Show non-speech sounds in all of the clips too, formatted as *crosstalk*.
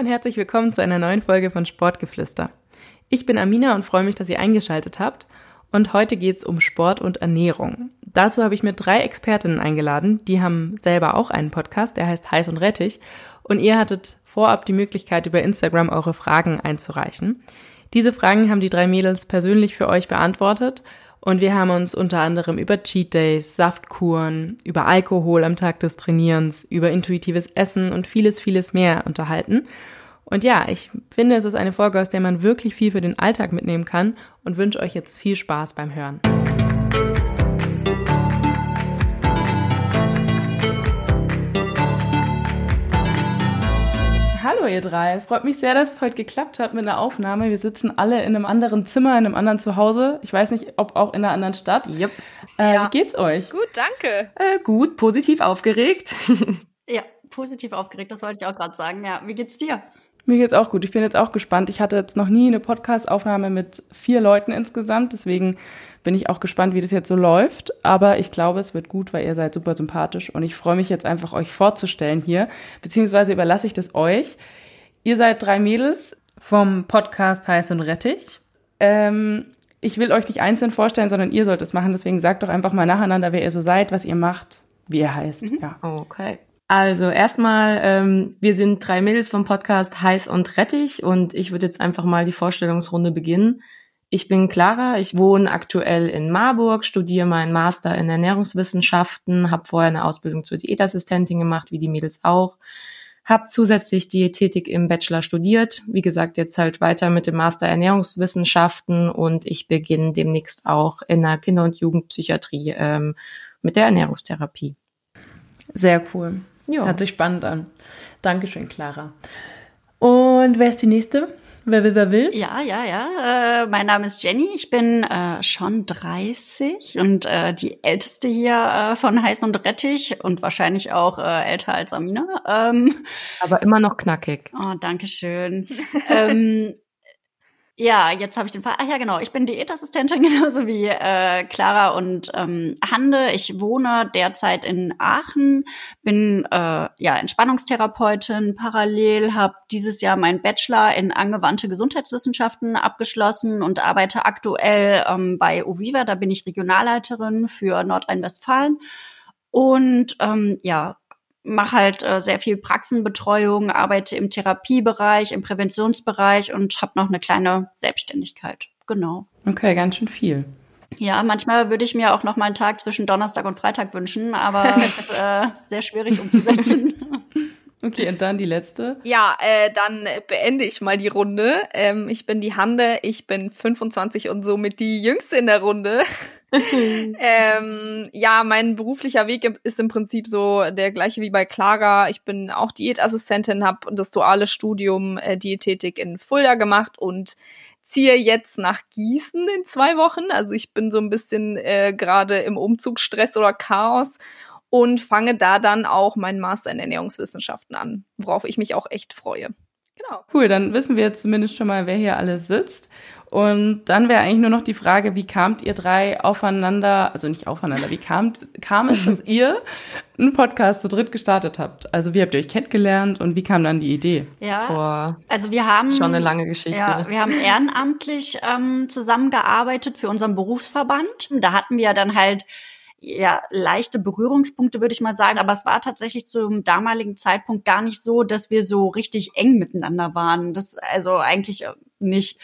und herzlich willkommen zu einer neuen Folge von Sportgeflüster. Ich bin Amina und freue mich, dass ihr eingeschaltet habt. Und heute geht es um Sport und Ernährung. Dazu habe ich mir drei Expertinnen eingeladen. Die haben selber auch einen Podcast, der heißt Heiß und Rettich. Und ihr hattet vorab die Möglichkeit, über Instagram eure Fragen einzureichen. Diese Fragen haben die drei Mädels persönlich für euch beantwortet und wir haben uns unter anderem über Cheat Days, Saftkuren, über Alkohol am Tag des Trainierens, über intuitives Essen und vieles, vieles mehr unterhalten. Und ja, ich finde, es ist eine Folge, aus der man wirklich viel für den Alltag mitnehmen kann und wünsche euch jetzt viel Spaß beim Hören. Hallo ihr drei. Freut mich sehr, dass es heute geklappt hat mit einer Aufnahme. Wir sitzen alle in einem anderen Zimmer, in einem anderen Zuhause. Ich weiß nicht, ob auch in einer anderen Stadt. Yep. Äh, ja. Wie geht's euch? Gut, danke. Äh, gut, positiv aufgeregt. *laughs* ja, positiv aufgeregt, das wollte ich auch gerade sagen. Ja, wie geht's dir? Mir geht's auch gut. Ich bin jetzt auch gespannt. Ich hatte jetzt noch nie eine Podcast-Aufnahme mit vier Leuten insgesamt. Deswegen bin ich auch gespannt, wie das jetzt so läuft. Aber ich glaube, es wird gut, weil ihr seid super sympathisch. Und ich freue mich jetzt einfach, euch vorzustellen hier. Beziehungsweise überlasse ich das euch. Ihr seid drei Mädels vom Podcast Heiß und Rettich. Ähm, ich will euch nicht einzeln vorstellen, sondern ihr sollt es machen. Deswegen sagt doch einfach mal nacheinander, wer ihr so seid, was ihr macht, wie ihr heißt. Mhm. Ja. Okay. Also erstmal, ähm, wir sind drei Mädels vom Podcast Heiß und Rettich und ich würde jetzt einfach mal die Vorstellungsrunde beginnen. Ich bin Clara, ich wohne aktuell in Marburg, studiere meinen Master in Ernährungswissenschaften, habe vorher eine Ausbildung zur Diätassistentin gemacht, wie die Mädels auch, habe zusätzlich Diätetik im Bachelor studiert, wie gesagt jetzt halt weiter mit dem Master Ernährungswissenschaften und ich beginne demnächst auch in der Kinder- und Jugendpsychiatrie ähm, mit der Ernährungstherapie. Sehr cool. Ja. Hört sich spannend an. Dankeschön, Clara. Und wer ist die nächste? Wer will, wer will? Ja, ja, ja. Äh, mein Name ist Jenny. Ich bin äh, schon 30 und äh, die älteste hier äh, von Heiß und Rettich und wahrscheinlich auch äh, älter als Amina. Ähm, Aber immer noch knackig. Oh, danke schön. *laughs* ähm, ja, jetzt habe ich den Fall. Ach ja, genau. Ich bin Diätassistentin, *laughs* genauso wie äh, Clara und ähm, Hande. Ich wohne derzeit in Aachen, bin äh, ja Entspannungstherapeutin. Parallel habe dieses Jahr meinen Bachelor in angewandte Gesundheitswissenschaften abgeschlossen und arbeite aktuell ähm, bei Oviva. Da bin ich Regionalleiterin für Nordrhein-Westfalen. Und ähm, ja, mache halt äh, sehr viel Praxenbetreuung, arbeite im Therapiebereich, im Präventionsbereich und habe noch eine kleine Selbstständigkeit. Genau. Okay, ganz schön viel. Ja, manchmal würde ich mir auch noch mal einen Tag zwischen Donnerstag und Freitag wünschen, aber *laughs* äh, sehr schwierig umzusetzen. *laughs* Okay, und dann die letzte. Ja, äh, dann beende ich mal die Runde. Ähm, ich bin die Hande, ich bin 25 und somit die jüngste in der Runde. *laughs* ähm, ja, mein beruflicher Weg ist im Prinzip so der gleiche wie bei Clara. Ich bin auch Diätassistentin, habe das duale Studium äh, Diätetik in Fulda gemacht und ziehe jetzt nach Gießen in zwei Wochen. Also ich bin so ein bisschen äh, gerade im Umzugsstress oder Chaos und fange da dann auch meinen Master in Ernährungswissenschaften an, worauf ich mich auch echt freue. Genau. Cool, dann wissen wir jetzt zumindest schon mal, wer hier alles sitzt. Und dann wäre eigentlich nur noch die Frage, wie kamt ihr drei aufeinander, also nicht aufeinander, wie kamt, kam es, dass ihr einen Podcast zu dritt gestartet habt? Also wie habt ihr euch kennengelernt und wie kam dann die Idee? Ja, Boah, also wir haben schon eine lange Geschichte. Ja, wir haben ehrenamtlich ähm, zusammengearbeitet für unseren Berufsverband. Da hatten wir dann halt ja, leichte Berührungspunkte, würde ich mal sagen. Aber es war tatsächlich zum damaligen Zeitpunkt gar nicht so, dass wir so richtig eng miteinander waren. Das also eigentlich äh, nicht.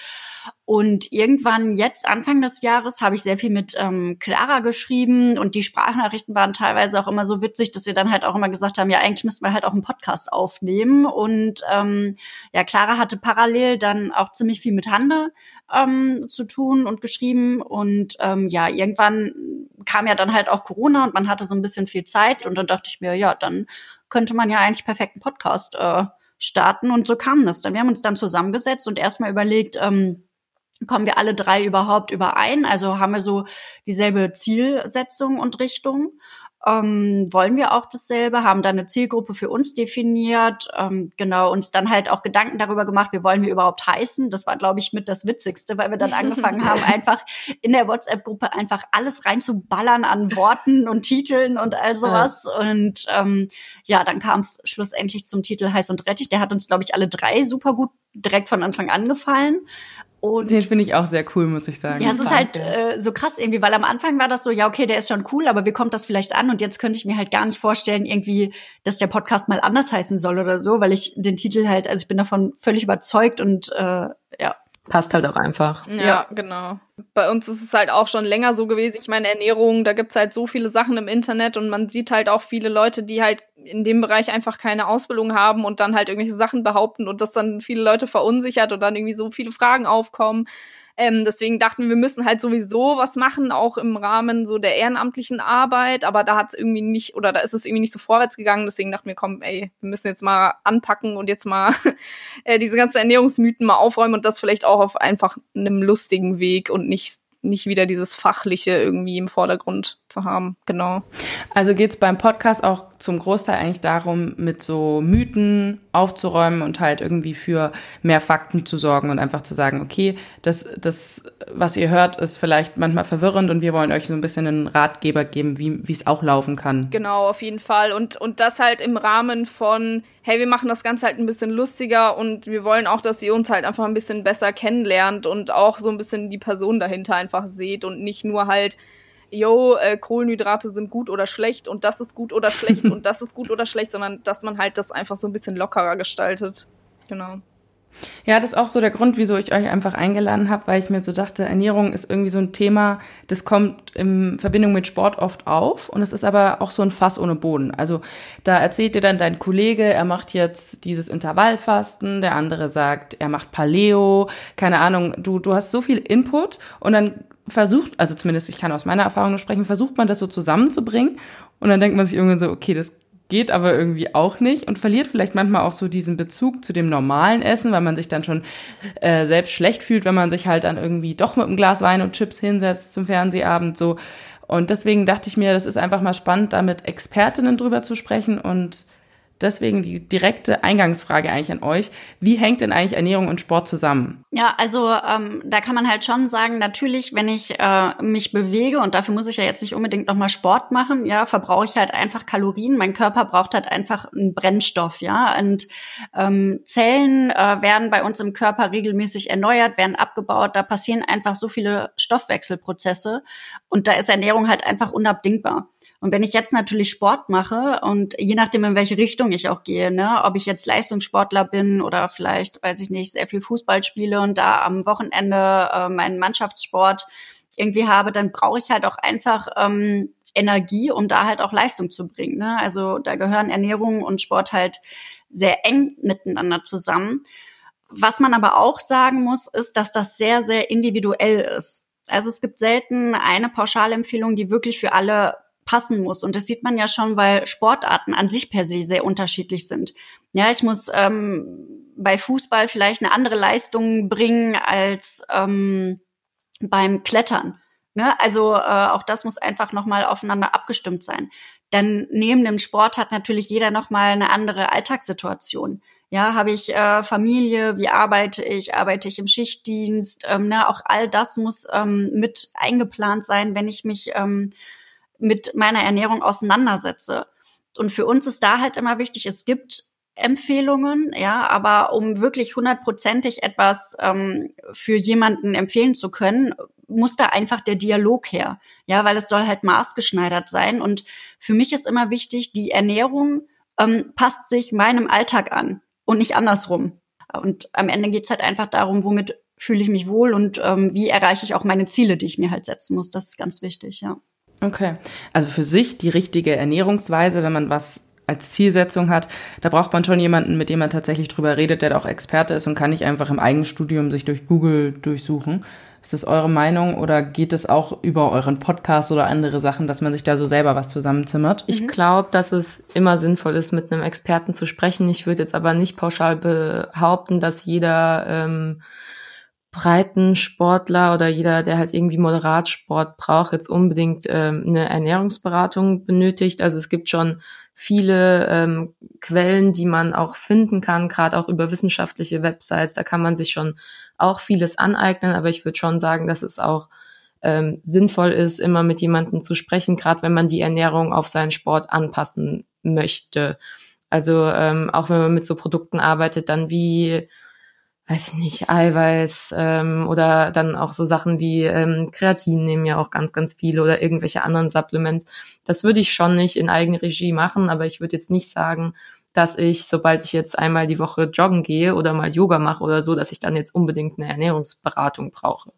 Und irgendwann jetzt, Anfang des Jahres, habe ich sehr viel mit ähm, Clara geschrieben und die Sprachnachrichten waren teilweise auch immer so witzig, dass wir dann halt auch immer gesagt haben, ja, eigentlich müssten wir halt auch einen Podcast aufnehmen. Und ähm, ja, Clara hatte parallel dann auch ziemlich viel mit Hande ähm, zu tun und geschrieben. Und ähm, ja, irgendwann kam ja dann halt auch Corona und man hatte so ein bisschen viel Zeit. Und dann dachte ich mir, ja, dann könnte man ja eigentlich perfekten Podcast äh, starten. Und so kam das dann. Wir haben uns dann zusammengesetzt und erstmal überlegt, ähm, kommen wir alle drei überhaupt überein? Also haben wir so dieselbe Zielsetzung und Richtung? Ähm, wollen wir auch dasselbe, haben dann eine Zielgruppe für uns definiert, ähm, genau, uns dann halt auch Gedanken darüber gemacht, wie wollen wir überhaupt heißen. Das war, glaube ich, mit das Witzigste, weil wir dann angefangen haben, *laughs* einfach in der WhatsApp-Gruppe einfach alles reinzuballern an Worten und Titeln und all sowas. Ja. Und ähm, ja, dann kam es schlussendlich zum Titel Heiß und Rettich. Der hat uns, glaube ich, alle drei super gut direkt von Anfang an gefallen. Und den finde ich auch sehr cool, muss ich sagen. Ja, es ist halt äh, so krass irgendwie, weil am Anfang war das so, ja, okay, der ist schon cool, aber wie kommt das vielleicht an? Und jetzt könnte ich mir halt gar nicht vorstellen, irgendwie, dass der Podcast mal anders heißen soll oder so, weil ich den Titel halt, also ich bin davon völlig überzeugt und äh, ja, passt halt auch einfach. Ja, ja, genau. Bei uns ist es halt auch schon länger so gewesen. Ich meine, Ernährung, da gibt's halt so viele Sachen im Internet und man sieht halt auch viele Leute, die halt in dem Bereich einfach keine Ausbildung haben und dann halt irgendwelche Sachen behaupten und das dann viele Leute verunsichert und dann irgendwie so viele Fragen aufkommen. Ähm, deswegen dachten wir, wir müssen halt sowieso was machen, auch im Rahmen so der ehrenamtlichen Arbeit. Aber da hat es irgendwie nicht, oder da ist es irgendwie nicht so vorwärts gegangen. Deswegen dachten wir, komm, ey, wir müssen jetzt mal anpacken und jetzt mal *laughs* äh, diese ganzen Ernährungsmythen mal aufräumen und das vielleicht auch auf einfach einem lustigen Weg und nicht nicht wieder dieses Fachliche irgendwie im Vordergrund zu haben. Genau. Also geht es beim Podcast auch zum Großteil eigentlich darum, mit so Mythen aufzuräumen und halt irgendwie für mehr Fakten zu sorgen und einfach zu sagen, okay, das, das, was ihr hört, ist vielleicht manchmal verwirrend und wir wollen euch so ein bisschen einen Ratgeber geben, wie es auch laufen kann. Genau, auf jeden Fall. Und, und das halt im Rahmen von, hey, wir machen das Ganze halt ein bisschen lustiger und wir wollen auch, dass ihr uns halt einfach ein bisschen besser kennenlernt und auch so ein bisschen die Person dahinter einfach seht und nicht nur halt, yo, äh, Kohlenhydrate sind gut oder schlecht und das ist gut oder schlecht *laughs* und das ist gut oder schlecht, sondern dass man halt das einfach so ein bisschen lockerer gestaltet. Genau. Ja, das ist auch so der Grund, wieso ich euch einfach eingeladen habe, weil ich mir so dachte, Ernährung ist irgendwie so ein Thema, das kommt in Verbindung mit Sport oft auf und es ist aber auch so ein Fass ohne Boden. Also da erzählt dir dann dein Kollege, er macht jetzt dieses Intervallfasten, der andere sagt, er macht Paleo, keine Ahnung, du, du hast so viel Input und dann versucht, also zumindest ich kann aus meiner Erfahrung nur sprechen, versucht man das so zusammenzubringen und dann denkt man sich irgendwann so, okay, das geht aber irgendwie auch nicht und verliert vielleicht manchmal auch so diesen Bezug zu dem normalen Essen, weil man sich dann schon äh, selbst schlecht fühlt, wenn man sich halt dann irgendwie doch mit einem Glas Wein und Chips hinsetzt zum Fernsehabend so. Und deswegen dachte ich mir, das ist einfach mal spannend, da mit Expertinnen drüber zu sprechen und deswegen die direkte Eingangsfrage eigentlich an euch. Wie hängt denn eigentlich Ernährung und Sport zusammen? Ja, also ähm, da kann man halt schon sagen, natürlich, wenn ich äh, mich bewege und dafür muss ich ja jetzt nicht unbedingt nochmal Sport machen, ja, verbrauche ich halt einfach Kalorien. Mein Körper braucht halt einfach einen Brennstoff, ja. Und ähm, Zellen äh, werden bei uns im Körper regelmäßig erneuert, werden abgebaut. Da passieren einfach so viele Stoffwechselprozesse und da ist Ernährung halt einfach unabdingbar. Und wenn ich jetzt natürlich Sport mache und je nachdem, in welche Richtung ich auch gehe, ne, ob ich jetzt Leistungssportler bin oder vielleicht, weiß ich nicht, sehr viel Fußball spiele und da am Wochenende äh, meinen Mannschaftssport irgendwie habe, dann brauche ich halt auch einfach ähm, Energie, um da halt auch Leistung zu bringen. Ne? Also da gehören Ernährung und Sport halt sehr eng miteinander zusammen. Was man aber auch sagen muss, ist, dass das sehr, sehr individuell ist. Also es gibt selten eine Pauschalempfehlung, die wirklich für alle passen muss. Und das sieht man ja schon, weil Sportarten an sich per se sehr unterschiedlich sind. Ja, ich muss ähm, bei Fußball vielleicht eine andere Leistung bringen als ähm, beim Klettern. Ne? Also äh, auch das muss einfach nochmal aufeinander abgestimmt sein. Dann neben dem Sport hat natürlich jeder nochmal eine andere Alltagssituation. Ja, habe ich äh, Familie, wie arbeite ich, arbeite ich im Schichtdienst, ähm, ne, auch all das muss ähm, mit eingeplant sein, wenn ich mich ähm, mit meiner Ernährung auseinandersetze. Und für uns ist da halt immer wichtig, es gibt Empfehlungen, ja, aber um wirklich hundertprozentig etwas ähm, für jemanden empfehlen zu können, muss da einfach der Dialog her, ja, weil es soll halt maßgeschneidert sein. Und für mich ist immer wichtig, die Ernährung ähm, passt sich meinem Alltag an und nicht andersrum. Und am Ende geht's halt einfach darum, womit fühle ich mich wohl und ähm, wie erreiche ich auch meine Ziele, die ich mir halt setzen muss. Das ist ganz wichtig, ja. Okay. Also für sich die richtige Ernährungsweise, wenn man was als Zielsetzung hat, da braucht man schon jemanden, mit dem man tatsächlich drüber redet, der da auch Experte ist und kann nicht einfach im Eigenstudium sich durch Google durchsuchen. Ist das eure Meinung oder geht es auch über euren Podcast oder andere Sachen, dass man sich da so selber was zusammenzimmert? Ich mhm. glaube, dass es immer sinnvoll ist, mit einem Experten zu sprechen. Ich würde jetzt aber nicht pauschal behaupten, dass jeder ähm, Breitensportler oder jeder, der halt irgendwie Moderatsport braucht, jetzt unbedingt ähm, eine Ernährungsberatung benötigt. Also es gibt schon viele ähm, Quellen, die man auch finden kann, gerade auch über wissenschaftliche Websites. Da kann man sich schon auch vieles aneignen, aber ich würde schon sagen, dass es auch ähm, sinnvoll ist, immer mit jemandem zu sprechen, gerade wenn man die Ernährung auf seinen Sport anpassen möchte. Also ähm, auch wenn man mit so Produkten arbeitet, dann wie weiß ich nicht, Eiweiß ähm, oder dann auch so Sachen wie ähm, Kreatin nehmen ja auch ganz, ganz viele oder irgendwelche anderen Supplements. Das würde ich schon nicht in Eigenregie machen, aber ich würde jetzt nicht sagen, dass ich, sobald ich jetzt einmal die Woche joggen gehe oder mal Yoga mache oder so, dass ich dann jetzt unbedingt eine Ernährungsberatung brauche.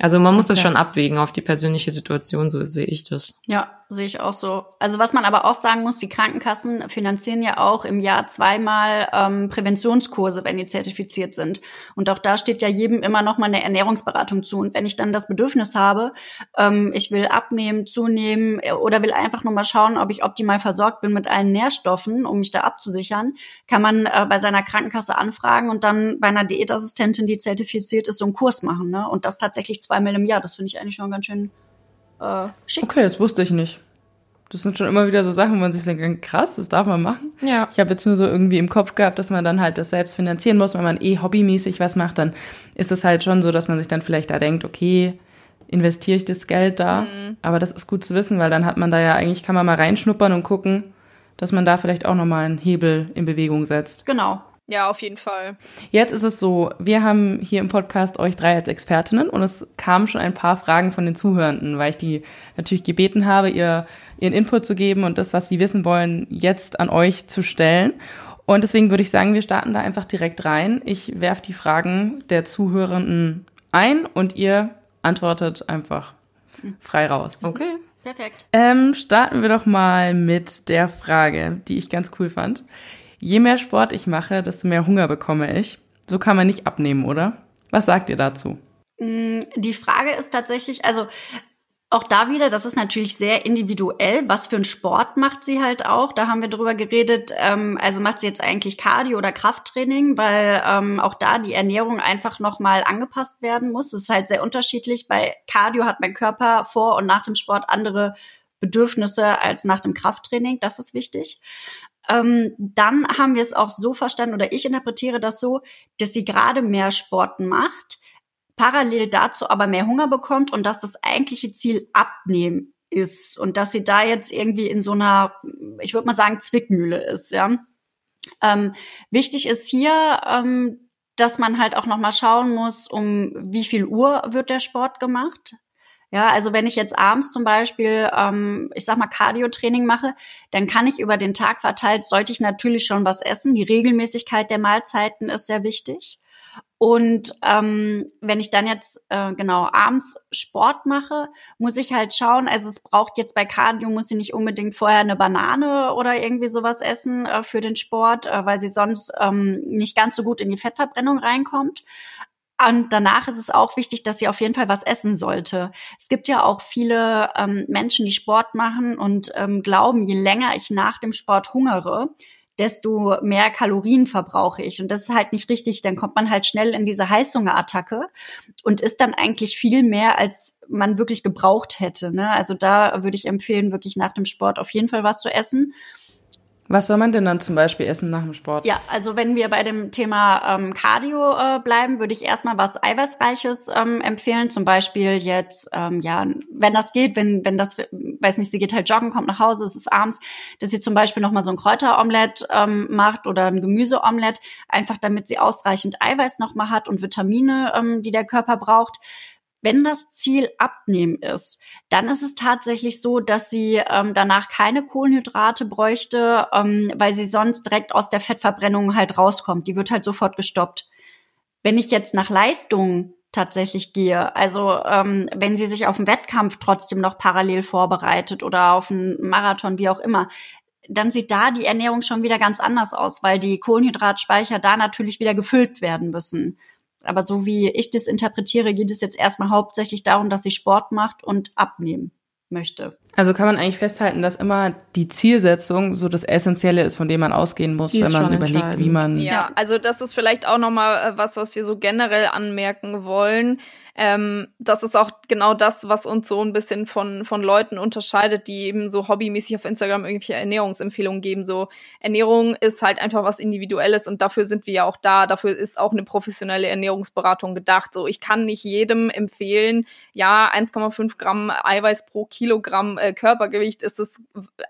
Also man muss okay. das schon abwägen auf die persönliche Situation, so sehe ich das. Ja, sehe ich auch so. Also was man aber auch sagen muss, die Krankenkassen finanzieren ja auch im Jahr zweimal ähm, Präventionskurse, wenn die zertifiziert sind. Und auch da steht ja jedem immer noch mal eine Ernährungsberatung zu. Und wenn ich dann das Bedürfnis habe, ähm, ich will abnehmen, zunehmen äh, oder will einfach nur mal schauen, ob ich optimal versorgt bin mit allen Nährstoffen, um mich da abzusichern, kann man äh, bei seiner Krankenkasse anfragen und dann bei einer Diätassistentin, die zertifiziert ist, so einen Kurs machen. Ne? Und das tatsächlich zweimal im Jahr. Das finde ich eigentlich schon ganz schön äh, schick. Okay, das wusste ich nicht. Das sind schon immer wieder so Sachen, wo man sich denkt, krass, das darf man machen. Ja. Ich habe jetzt nur so irgendwie im Kopf gehabt, dass man dann halt das selbst finanzieren muss. Wenn man eh hobbymäßig was macht, dann ist es halt schon so, dass man sich dann vielleicht da denkt, okay, investiere ich das Geld da? Mhm. Aber das ist gut zu wissen, weil dann hat man da ja eigentlich, kann man mal reinschnuppern und gucken, dass man da vielleicht auch nochmal einen Hebel in Bewegung setzt. Genau. Ja, auf jeden Fall. Jetzt ist es so, wir haben hier im Podcast euch drei als Expertinnen und es kamen schon ein paar Fragen von den Zuhörenden, weil ich die natürlich gebeten habe, ihr ihren Input zu geben und das, was sie wissen wollen, jetzt an euch zu stellen. Und deswegen würde ich sagen, wir starten da einfach direkt rein. Ich werfe die Fragen der Zuhörenden ein und ihr antwortet einfach frei raus. Okay. Perfekt. Ähm, starten wir doch mal mit der Frage, die ich ganz cool fand. Je mehr Sport ich mache, desto mehr Hunger bekomme ich. So kann man nicht abnehmen, oder? Was sagt ihr dazu? Mm, die Frage ist tatsächlich, also auch da wieder, das ist natürlich sehr individuell. Was für einen Sport macht sie halt auch? Da haben wir drüber geredet. Ähm, also macht sie jetzt eigentlich Cardio oder Krafttraining, weil ähm, auch da die Ernährung einfach nochmal angepasst werden muss. Es ist halt sehr unterschiedlich. Bei Cardio hat mein Körper vor und nach dem Sport andere Bedürfnisse als nach dem Krafttraining. Das ist wichtig. Ähm, dann haben wir es auch so verstanden, oder ich interpretiere das so, dass sie gerade mehr Sport macht, parallel dazu aber mehr Hunger bekommt und dass das eigentliche Ziel abnehmen ist und dass sie da jetzt irgendwie in so einer, ich würde mal sagen, Zwickmühle ist, ja. Ähm, wichtig ist hier, ähm, dass man halt auch noch mal schauen muss, um wie viel Uhr wird der Sport gemacht. Ja, also wenn ich jetzt abends zum Beispiel, ähm, ich sag mal, Cardio-Training mache, dann kann ich über den Tag verteilt, sollte ich natürlich schon was essen. Die Regelmäßigkeit der Mahlzeiten ist sehr wichtig. Und ähm, wenn ich dann jetzt äh, genau abends Sport mache, muss ich halt schauen, also es braucht jetzt bei Cardio, muss ich nicht unbedingt vorher eine Banane oder irgendwie sowas essen äh, für den Sport, äh, weil sie sonst ähm, nicht ganz so gut in die Fettverbrennung reinkommt. Und danach ist es auch wichtig, dass sie auf jeden Fall was essen sollte. Es gibt ja auch viele ähm, Menschen, die Sport machen und ähm, glauben, je länger ich nach dem Sport hungere, desto mehr Kalorien verbrauche ich. Und das ist halt nicht richtig. Dann kommt man halt schnell in diese Heißhungerattacke und isst dann eigentlich viel mehr, als man wirklich gebraucht hätte. Ne? Also da würde ich empfehlen, wirklich nach dem Sport auf jeden Fall was zu essen. Was soll man denn dann zum Beispiel essen nach dem Sport? Ja, also wenn wir bei dem Thema ähm, Cardio äh, bleiben, würde ich erstmal was Eiweißreiches ähm, empfehlen. Zum Beispiel jetzt, ähm, ja, wenn das geht, wenn, wenn das, weiß nicht, sie geht halt joggen, kommt nach Hause, es ist abends, dass sie zum Beispiel nochmal so ein Kräuteromelett ähm, macht oder ein Gemüseomelett, einfach damit sie ausreichend Eiweiß nochmal hat und Vitamine, ähm, die der Körper braucht. Wenn das Ziel Abnehmen ist, dann ist es tatsächlich so, dass sie ähm, danach keine Kohlenhydrate bräuchte, ähm, weil sie sonst direkt aus der Fettverbrennung halt rauskommt. Die wird halt sofort gestoppt. Wenn ich jetzt nach Leistung tatsächlich gehe, also ähm, wenn sie sich auf einen Wettkampf trotzdem noch parallel vorbereitet oder auf einen Marathon, wie auch immer, dann sieht da die Ernährung schon wieder ganz anders aus, weil die Kohlenhydratspeicher da natürlich wieder gefüllt werden müssen. Aber so wie ich das interpretiere, geht es jetzt erstmal hauptsächlich darum, dass sie Sport macht und abnehmen. möchte. Also kann man eigentlich festhalten, dass immer die Zielsetzung so das Essentielle ist, von dem man ausgehen muss, wenn man überlegt, wie man. Ja, also das ist vielleicht auch nochmal äh, was, was wir so generell anmerken wollen. Ähm, das ist auch genau das, was uns so ein bisschen von, von Leuten unterscheidet, die eben so hobbymäßig auf Instagram irgendwelche Ernährungsempfehlungen geben. So Ernährung ist halt einfach was Individuelles und dafür sind wir ja auch da. Dafür ist auch eine professionelle Ernährungsberatung gedacht. So, ich kann nicht jedem empfehlen, ja, 1,5 Gramm Eiweiß pro Kilogramm äh, Körpergewicht ist das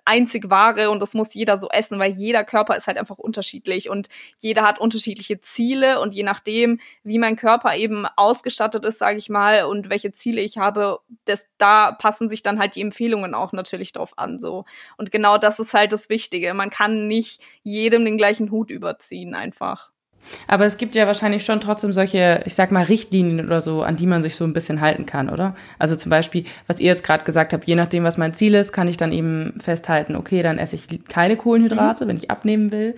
einzig wahre und das muss jeder so essen, weil jeder Körper ist halt einfach unterschiedlich und jeder hat unterschiedliche Ziele und je nachdem, wie mein Körper eben ausgestattet ist, sage ich mal, und welche Ziele ich habe, das, da passen sich dann halt die Empfehlungen auch natürlich drauf an, so. Und genau das ist halt das Wichtige. Man kann nicht jedem den gleichen Hut überziehen, einfach. Aber es gibt ja wahrscheinlich schon trotzdem solche, ich sag mal, Richtlinien oder so, an die man sich so ein bisschen halten kann, oder? Also zum Beispiel, was ihr jetzt gerade gesagt habt, je nachdem, was mein Ziel ist, kann ich dann eben festhalten, okay, dann esse ich keine Kohlenhydrate, mhm. wenn ich abnehmen will.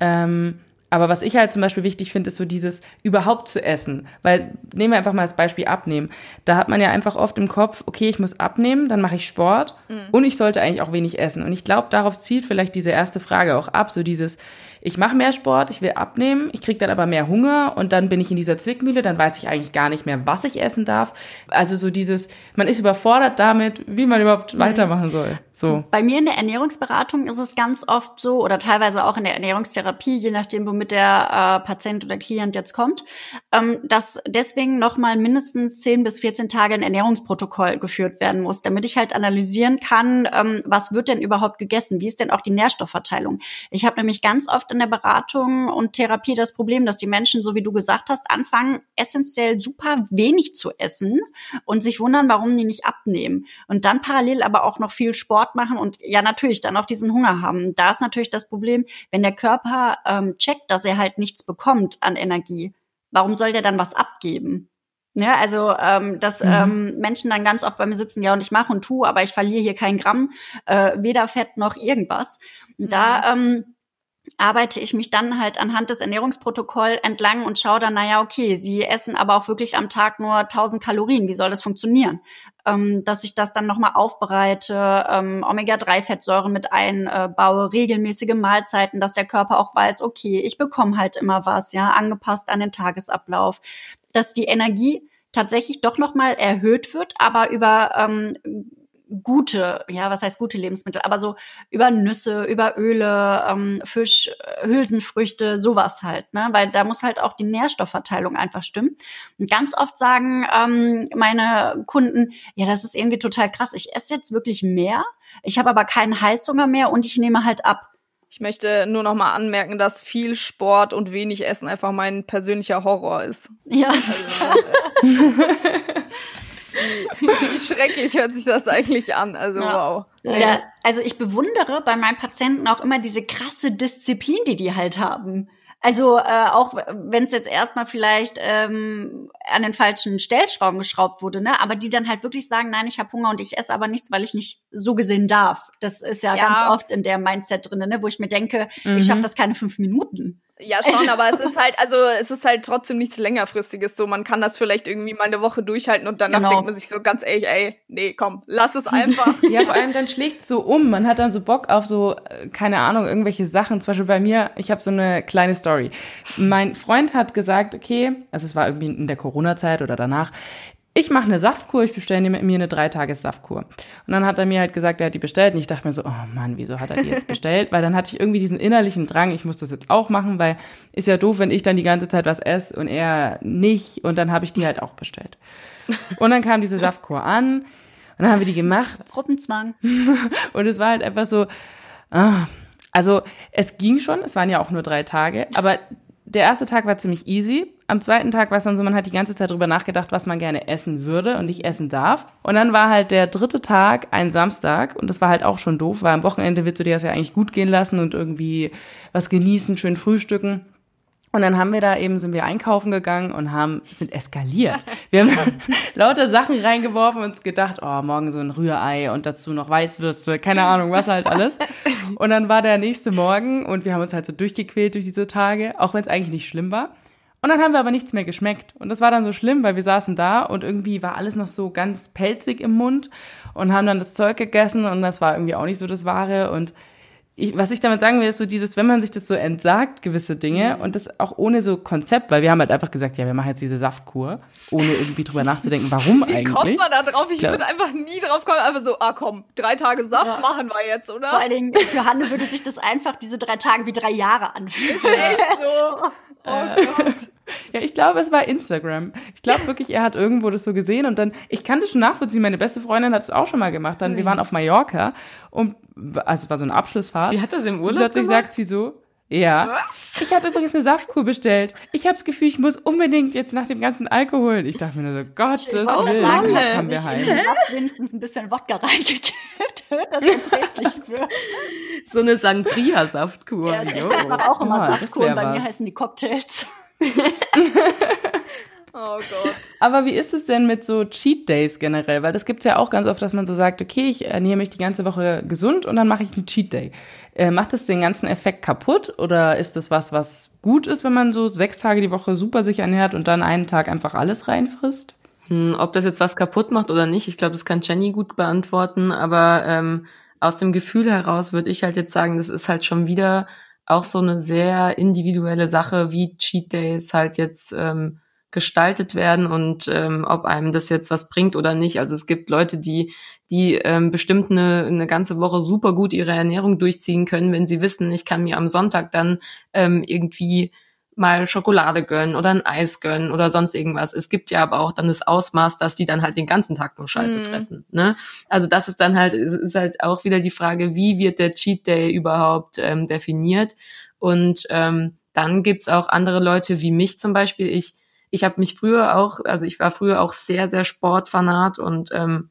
Ähm, aber was ich halt zum Beispiel wichtig finde, ist so dieses überhaupt zu essen. Weil, nehmen wir einfach mal das Beispiel abnehmen. Da hat man ja einfach oft im Kopf, okay, ich muss abnehmen, dann mache ich Sport mhm. und ich sollte eigentlich auch wenig essen. Und ich glaube, darauf zielt vielleicht diese erste Frage auch ab, so dieses, ich mache mehr Sport, ich will abnehmen, ich kriege dann aber mehr Hunger und dann bin ich in dieser Zwickmühle, dann weiß ich eigentlich gar nicht mehr, was ich essen darf. Also so dieses, man ist überfordert damit, wie man überhaupt mhm. weitermachen soll. So. Bei mir in der Ernährungsberatung ist es ganz oft so oder teilweise auch in der Ernährungstherapie, je nachdem, womit der äh, Patient oder Klient jetzt kommt, ähm, dass deswegen nochmal mindestens 10 bis 14 Tage ein Ernährungsprotokoll geführt werden muss, damit ich halt analysieren kann, ähm, was wird denn überhaupt gegessen, wie ist denn auch die Nährstoffverteilung. Ich habe nämlich ganz oft in der Beratung und Therapie das Problem, dass die Menschen, so wie du gesagt hast, anfangen, essentiell super wenig zu essen und sich wundern, warum die nicht abnehmen. Und dann parallel aber auch noch viel Sport machen und ja, natürlich dann auch diesen Hunger haben. Da ist natürlich das Problem, wenn der Körper ähm, checkt, dass er halt nichts bekommt an Energie, warum soll der dann was abgeben? Ja, also ähm, dass mhm. ähm, Menschen dann ganz oft bei mir sitzen, ja und ich mache und tu, aber ich verliere hier kein Gramm, äh, weder Fett noch irgendwas. Und mhm. da ähm, arbeite ich mich dann halt anhand des Ernährungsprotokolls entlang und schaue dann, naja, okay, sie essen aber auch wirklich am Tag nur 1000 Kalorien. Wie soll das funktionieren? Ähm, dass ich das dann nochmal aufbereite, ähm, Omega-3-Fettsäuren mit einbaue, regelmäßige Mahlzeiten, dass der Körper auch weiß, okay, ich bekomme halt immer was, ja, angepasst an den Tagesablauf. Dass die Energie tatsächlich doch nochmal erhöht wird, aber über ähm, gute, ja, was heißt gute Lebensmittel, aber so über Nüsse, über Öle, ähm, Fisch, Hülsenfrüchte, sowas halt, ne? Weil da muss halt auch die Nährstoffverteilung einfach stimmen. Und ganz oft sagen ähm, meine Kunden, ja, das ist irgendwie total krass. Ich esse jetzt wirklich mehr, ich habe aber keinen Heißhunger mehr und ich nehme halt ab. Ich möchte nur noch mal anmerken, dass viel Sport und wenig Essen einfach mein persönlicher Horror ist. Ja. Also, äh, *laughs* Wie schrecklich hört sich das eigentlich an. Also ja. wow. Da, also ich bewundere bei meinen Patienten auch immer diese krasse Disziplin, die die halt haben. Also äh, auch wenn es jetzt erstmal vielleicht ähm, an den falschen Stellschrauben geschraubt wurde, ne, aber die dann halt wirklich sagen, nein, ich habe Hunger und ich esse aber nichts, weil ich nicht so gesehen darf. Das ist ja, ja. ganz oft in der Mindset drin, ne, wo ich mir denke, mhm. ich schaffe das keine fünf Minuten. Ja, schon, also, aber es ist halt, also es ist halt trotzdem nichts längerfristiges. So, man kann das vielleicht irgendwie mal eine Woche durchhalten und danach genau. denkt man sich so ganz ehrlich, ey, nee, komm, lass es einfach. *laughs* ja, vor allem dann schlägt so um. Man hat dann so Bock auf so, äh, keine Ahnung, irgendwelche Sachen. Zum Beispiel bei mir, ich habe so eine kleine Story. Mein Freund hat gesagt, okay, also es war irgendwie in der Corona-Zeit oder danach, ich mache eine Saftkur, ich bestelle mir eine Dreitages-Saftkur. Und dann hat er mir halt gesagt, er hat die bestellt. Und ich dachte mir so, oh Mann, wieso hat er die jetzt bestellt? weil dann hatte ich irgendwie diesen innerlichen Drang, ich muss das jetzt auch machen, weil ist ja doof, wenn ich dann die ganze Zeit was esse und er nicht. Und dann habe ich die halt auch bestellt. Und dann kam diese Saftkur an und dann haben wir die gemacht. Gruppenzwang. *laughs* und es war halt einfach so, ah, also es ging schon, es waren ja auch nur drei Tage, aber der erste Tag war ziemlich easy. Am zweiten Tag war es dann so, man hat die ganze Zeit drüber nachgedacht, was man gerne essen würde und nicht essen darf. Und dann war halt der dritte Tag ein Samstag und das war halt auch schon doof, weil am Wochenende willst du dir das ja eigentlich gut gehen lassen und irgendwie was genießen, schön frühstücken. Und dann haben wir da eben, sind wir einkaufen gegangen und haben, sind eskaliert. *laughs* Wir haben *laughs* lauter Sachen reingeworfen und uns gedacht, oh, morgen so ein Rührei und dazu noch Weißwürste, keine Ahnung, was halt alles. *laughs* Und dann war der nächste Morgen und wir haben uns halt so durchgequält durch diese Tage, auch wenn es eigentlich nicht schlimm war. Und dann haben wir aber nichts mehr geschmeckt. Und das war dann so schlimm, weil wir saßen da und irgendwie war alles noch so ganz pelzig im Mund und haben dann das Zeug gegessen und das war irgendwie auch nicht so das Wahre. Und ich, was ich damit sagen will, ist so dieses, wenn man sich das so entsagt, gewisse Dinge, mhm. und das auch ohne so Konzept, weil wir haben halt einfach gesagt, ja, wir machen jetzt diese Saftkur, ohne irgendwie drüber nachzudenken, warum Wie *laughs* eigentlich. Wie kommt man da drauf? Ich würde einfach nie drauf kommen, einfach so, ah komm, drei Tage Saft ja. machen wir jetzt, oder? Vor allen Dingen, für Hanne würde sich das einfach, diese drei Tage wie drei Jahre anfühlen. *laughs* so. *laughs* Oh äh, Gott. *laughs* Ja, ich glaube, es war Instagram. Ich glaube wirklich, er hat irgendwo das so gesehen und dann, ich kann das schon nachvollziehen, meine beste Freundin hat es auch schon mal gemacht. Dann, wir waren auf Mallorca und, also es war so eine Abschlussfahrt. Sie hat das im Urlaub und plötzlich gemacht? sagt sie so, ja. Was? Ich habe übrigens eine Saftkur bestellt. Ich habe das Gefühl, ich muss unbedingt jetzt nach dem ganzen Alkohol. Ich dachte mir nur so, Gott, das will, sagen, haben wir heim. Ich habe wenigstens ein bisschen Wodka *laughs* reingekippt, dass es erträglich *laughs* wird. So eine Sangria-Saftkur. Ja, ich mache auch immer Saftkuren. Bei mir heißen die Cocktails. *laughs* Oh Gott. Aber wie ist es denn mit so Cheat Days generell? Weil das gibt's ja auch ganz oft, dass man so sagt, okay, ich ernähre mich die ganze Woche gesund und dann mache ich einen Cheat Day. Äh, macht das den ganzen Effekt kaputt oder ist das was, was gut ist, wenn man so sechs Tage die Woche super sich ernährt und dann einen Tag einfach alles reinfrisst? Hm, ob das jetzt was kaputt macht oder nicht, ich glaube, das kann Jenny gut beantworten, aber ähm, aus dem Gefühl heraus würde ich halt jetzt sagen, das ist halt schon wieder auch so eine sehr individuelle Sache, wie Cheat Days halt jetzt ähm, gestaltet werden und ähm, ob einem das jetzt was bringt oder nicht. Also es gibt Leute, die, die ähm, bestimmt eine, eine ganze Woche super gut ihre Ernährung durchziehen können, wenn sie wissen, ich kann mir am Sonntag dann ähm, irgendwie mal Schokolade gönnen oder ein Eis gönnen oder sonst irgendwas. Es gibt ja aber auch dann das Ausmaß, dass die dann halt den ganzen Tag nur Scheiße mm. fressen. Ne? Also das ist dann halt, ist halt auch wieder die Frage, wie wird der Cheat Day überhaupt ähm, definiert? Und ähm, dann gibt's auch andere Leute wie mich zum Beispiel. Ich ich habe mich früher auch, also ich war früher auch sehr, sehr Sportfanat und ähm,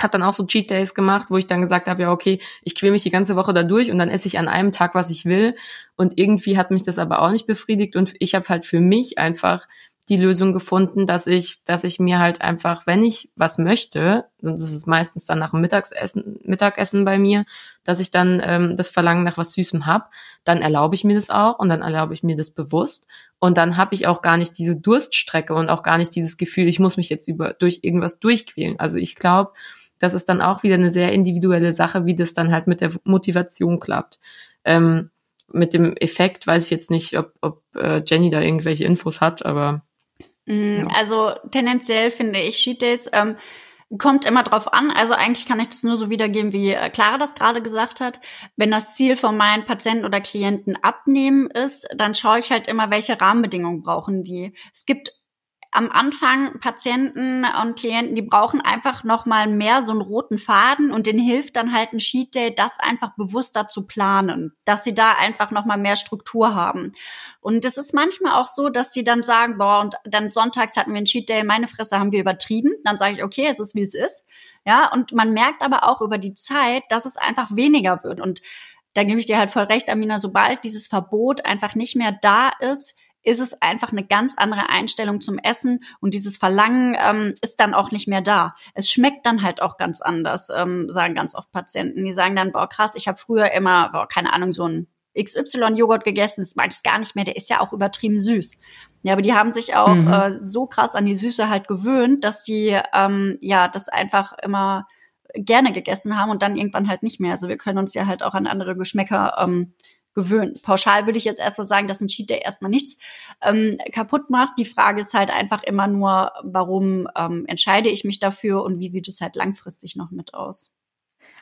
habe dann auch so Cheat Days gemacht, wo ich dann gesagt habe, ja, okay, ich quäl mich die ganze Woche da durch und dann esse ich an einem Tag, was ich will. Und irgendwie hat mich das aber auch nicht befriedigt und ich habe halt für mich einfach die Lösung gefunden, dass ich, dass ich mir halt einfach, wenn ich was möchte, und das ist meistens dann nach dem Mittagessen, Mittagessen bei mir, dass ich dann ähm, das Verlangen nach was Süßem hab, dann erlaube ich mir das auch und dann erlaube ich mir das bewusst und dann habe ich auch gar nicht diese Durststrecke und auch gar nicht dieses Gefühl, ich muss mich jetzt über durch irgendwas durchquälen. Also ich glaube, das ist dann auch wieder eine sehr individuelle Sache, wie das dann halt mit der Motivation klappt. Ähm, mit dem Effekt weiß ich jetzt nicht, ob, ob äh, Jenny da irgendwelche Infos hat, aber Mm, ja. Also tendenziell finde ich Sheet Days ähm, kommt immer drauf an. Also eigentlich kann ich das nur so wiedergeben, wie äh, Clara das gerade gesagt hat. Wenn das Ziel von meinen Patienten oder Klienten abnehmen ist, dann schaue ich halt immer, welche Rahmenbedingungen brauchen die. Es gibt am Anfang Patienten und Klienten, die brauchen einfach noch mal mehr so einen roten Faden und denen hilft dann halt ein Sheet Day, das einfach bewusster zu planen, dass sie da einfach noch mal mehr Struktur haben. Und es ist manchmal auch so, dass die dann sagen, boah, und dann sonntags hatten wir ein Cheat Day, meine Fresse haben wir übertrieben. Dann sage ich, okay, es ist wie es ist. Ja, und man merkt aber auch über die Zeit, dass es einfach weniger wird und da gebe ich dir halt voll recht, Amina, sobald dieses Verbot einfach nicht mehr da ist, ist es einfach eine ganz andere Einstellung zum Essen und dieses Verlangen ähm, ist dann auch nicht mehr da. Es schmeckt dann halt auch ganz anders, ähm, sagen ganz oft Patienten. Die sagen dann, boah krass, ich habe früher immer, boah, keine Ahnung, so ein XY-Joghurt gegessen, das mag ich gar nicht mehr, der ist ja auch übertrieben süß. Ja, aber die haben sich auch mhm. äh, so krass an die Süße halt gewöhnt, dass die ähm, ja das einfach immer gerne gegessen haben und dann irgendwann halt nicht mehr. Also wir können uns ja halt auch an andere Geschmäcker ähm, gewöhnen. Pauschal würde ich jetzt erstmal sagen, dass ein Cheat Day erstmal nichts ähm, kaputt macht. Die Frage ist halt einfach immer nur, warum ähm, entscheide ich mich dafür und wie sieht es halt langfristig noch mit aus?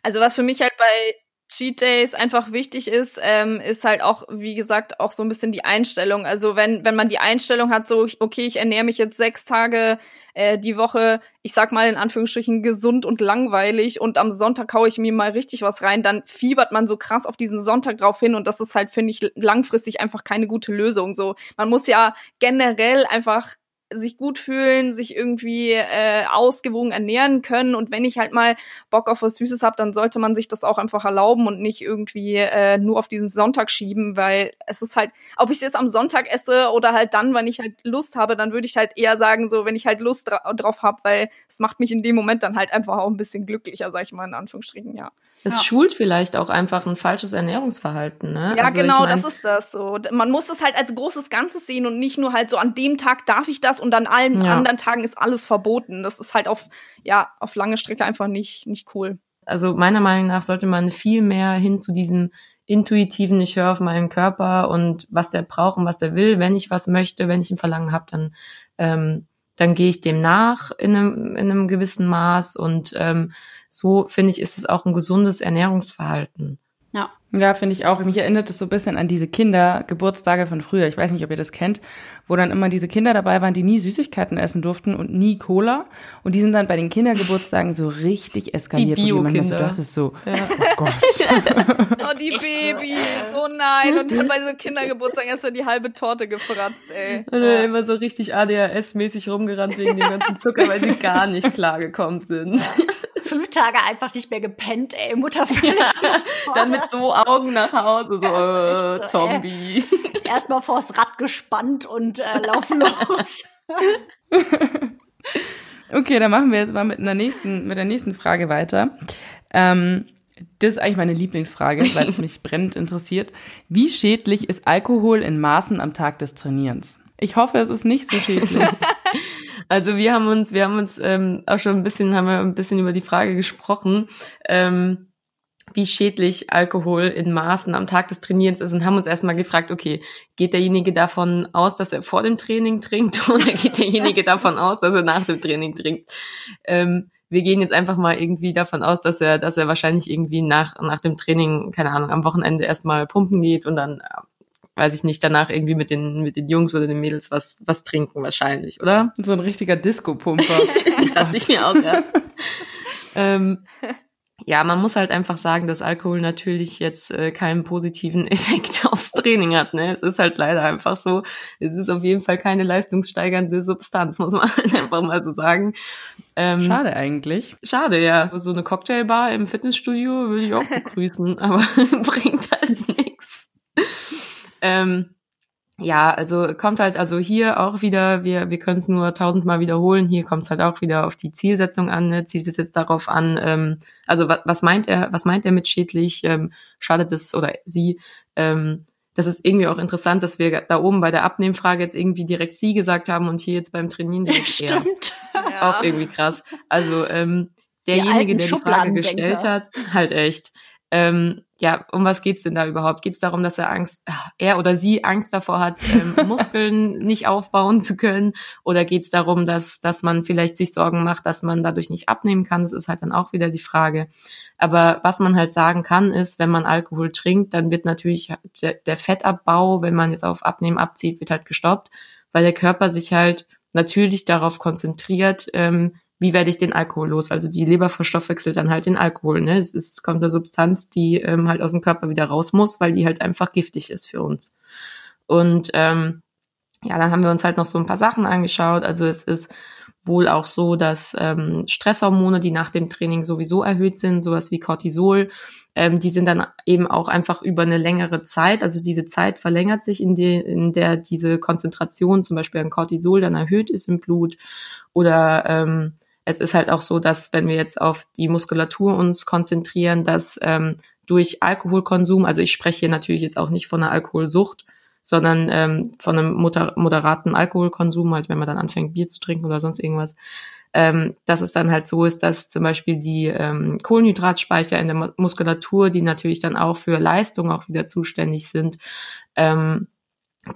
Also was für mich halt bei Cheat Days einfach wichtig ist, ähm, ist halt auch, wie gesagt, auch so ein bisschen die Einstellung. Also wenn, wenn man die Einstellung hat, so, okay, ich ernähre mich jetzt sechs Tage äh, die Woche, ich sag mal in Anführungsstrichen gesund und langweilig und am Sonntag haue ich mir mal richtig was rein, dann fiebert man so krass auf diesen Sonntag drauf hin und das ist halt, finde ich, langfristig einfach keine gute Lösung. So, man muss ja generell einfach sich gut fühlen, sich irgendwie äh, ausgewogen ernähren können. Und wenn ich halt mal Bock auf was Süßes habe, dann sollte man sich das auch einfach erlauben und nicht irgendwie äh, nur auf diesen Sonntag schieben, weil es ist halt, ob ich es jetzt am Sonntag esse oder halt dann, wenn ich halt Lust habe, dann würde ich halt eher sagen, so, wenn ich halt Lust dra drauf habe, weil es macht mich in dem Moment dann halt einfach auch ein bisschen glücklicher, sag ich mal in Anführungsstrichen, ja. Es ja. schult vielleicht auch einfach ein falsches Ernährungsverhalten. Ne? Ja, also genau, ich mein, das ist das so. Man muss das halt als großes Ganzes sehen und nicht nur halt so an dem Tag darf ich das und an allen ja. anderen Tagen ist alles verboten. Das ist halt auf, ja, auf lange Strecke einfach nicht, nicht cool. Also meiner Meinung nach sollte man viel mehr hin zu diesem intuitiven, ich höre auf meinen Körper und was der braucht und was der will. Wenn ich was möchte, wenn ich ein Verlangen habe, dann, ähm, dann gehe ich dem nach in einem, in einem gewissen Maß und ähm, so finde ich, ist es auch ein gesundes Ernährungsverhalten. Ja. Ja, finde ich auch. Mich erinnert es so ein bisschen an diese Kindergeburtstage von früher. Ich weiß nicht, ob ihr das kennt, wo dann immer diese Kinder dabei waren, die nie Süßigkeiten essen durften und nie Cola. Und die sind dann bei den Kindergeburtstagen so richtig eskaliert. Die Bio-Kinder. So das ist so, ja. oh Gott. *laughs* oh, die Babys, oh nein. Und dann bei so Kindergeburtstagen hast du die halbe Torte gefratzt, ey. Und dann immer so richtig ADHS-mäßig rumgerannt wegen dem ganzen Zucker, weil sie gar nicht klargekommen sind. *laughs* Fünf Tage einfach nicht mehr gepennt, ey, Mutter. Ja, *laughs* dann mit so Augen nach Hause, so, äh, so Zombie. *laughs* Erstmal vors Rad gespannt und äh, laufen los. *laughs* okay, dann machen wir jetzt mal mit einer nächsten, mit der nächsten Frage weiter. Ähm, das ist eigentlich meine Lieblingsfrage, weil es mich brennend interessiert. Wie schädlich ist Alkohol in Maßen am Tag des Trainierens? Ich hoffe, es ist nicht so schädlich. *laughs* Also wir haben uns, wir haben uns ähm, auch schon ein bisschen, haben wir ein bisschen über die Frage gesprochen. Ähm, wie schädlich Alkohol in Maßen am Tag des Trainierens ist und haben uns erstmal gefragt, okay, geht derjenige davon aus, dass er vor dem Training trinkt *laughs* oder geht derjenige davon aus, dass er nach dem Training trinkt? Ähm, wir gehen jetzt einfach mal irgendwie davon aus, dass er, dass er wahrscheinlich irgendwie nach, nach dem Training, keine Ahnung, am Wochenende erstmal pumpen geht und dann, weiß ich nicht, danach irgendwie mit den, mit den Jungs oder den Mädels was, was trinken wahrscheinlich, oder? So ein richtiger Disco-Pumper. *laughs* das ich mir auch, ja. *laughs* ähm, ja, man muss halt einfach sagen, dass Alkohol natürlich jetzt äh, keinen positiven *laughs* Effekt aufs Training hat. Ne? Es ist halt leider einfach so. Es ist auf jeden Fall keine leistungssteigernde Substanz, muss man halt einfach mal so sagen. Ähm, schade eigentlich. Schade, ja. So eine Cocktailbar im Fitnessstudio würde ich auch begrüßen, aber bringt halt. Ähm, ja, also kommt halt also hier auch wieder, wir, wir können es nur tausendmal wiederholen, hier kommt es halt auch wieder auf die Zielsetzung an, ne? zielt es jetzt darauf an, ähm, also was, was meint er, was meint er mit schädlich, ähm, schadet es oder sie, ähm, das ist irgendwie auch interessant, dass wir da oben bei der Abnehmfrage jetzt irgendwie direkt sie gesagt haben und hier jetzt beim Trainieren *laughs* direkt Stimmt. er. *laughs* Auch irgendwie krass. Also ähm, derjenige, der die Frage gestellt hat, halt echt. Ähm, ja, um was geht's denn da überhaupt? Geht's darum, dass er Angst, er oder sie Angst davor hat, ähm, *laughs* Muskeln nicht aufbauen zu können? Oder geht's darum, dass, dass man vielleicht sich Sorgen macht, dass man dadurch nicht abnehmen kann? Das ist halt dann auch wieder die Frage. Aber was man halt sagen kann, ist, wenn man Alkohol trinkt, dann wird natürlich der, Fettabbau, wenn man jetzt auf Abnehmen abzieht, wird halt gestoppt, weil der Körper sich halt natürlich darauf konzentriert, ähm, wie werde ich den Alkohol los? Also die Leber dann halt den Alkohol. Ne? Es ist, kommt eine Substanz, die ähm, halt aus dem Körper wieder raus muss, weil die halt einfach giftig ist für uns. Und ähm, ja, dann haben wir uns halt noch so ein paar Sachen angeschaut. Also es ist wohl auch so, dass ähm, Stresshormone, die nach dem Training sowieso erhöht sind, sowas wie Cortisol, ähm, die sind dann eben auch einfach über eine längere Zeit, also diese Zeit verlängert sich, in, die, in der diese Konzentration zum Beispiel an Cortisol dann erhöht ist im Blut oder ähm, es ist halt auch so, dass wenn wir jetzt auf die Muskulatur uns konzentrieren, dass ähm, durch Alkoholkonsum, also ich spreche hier natürlich jetzt auch nicht von einer Alkoholsucht, sondern ähm, von einem moder moderaten Alkoholkonsum, halt wenn man dann anfängt, Bier zu trinken oder sonst irgendwas, ähm, dass es dann halt so ist, dass zum Beispiel die ähm, Kohlenhydratspeicher in der Muskulatur, die natürlich dann auch für Leistung auch wieder zuständig sind, ähm,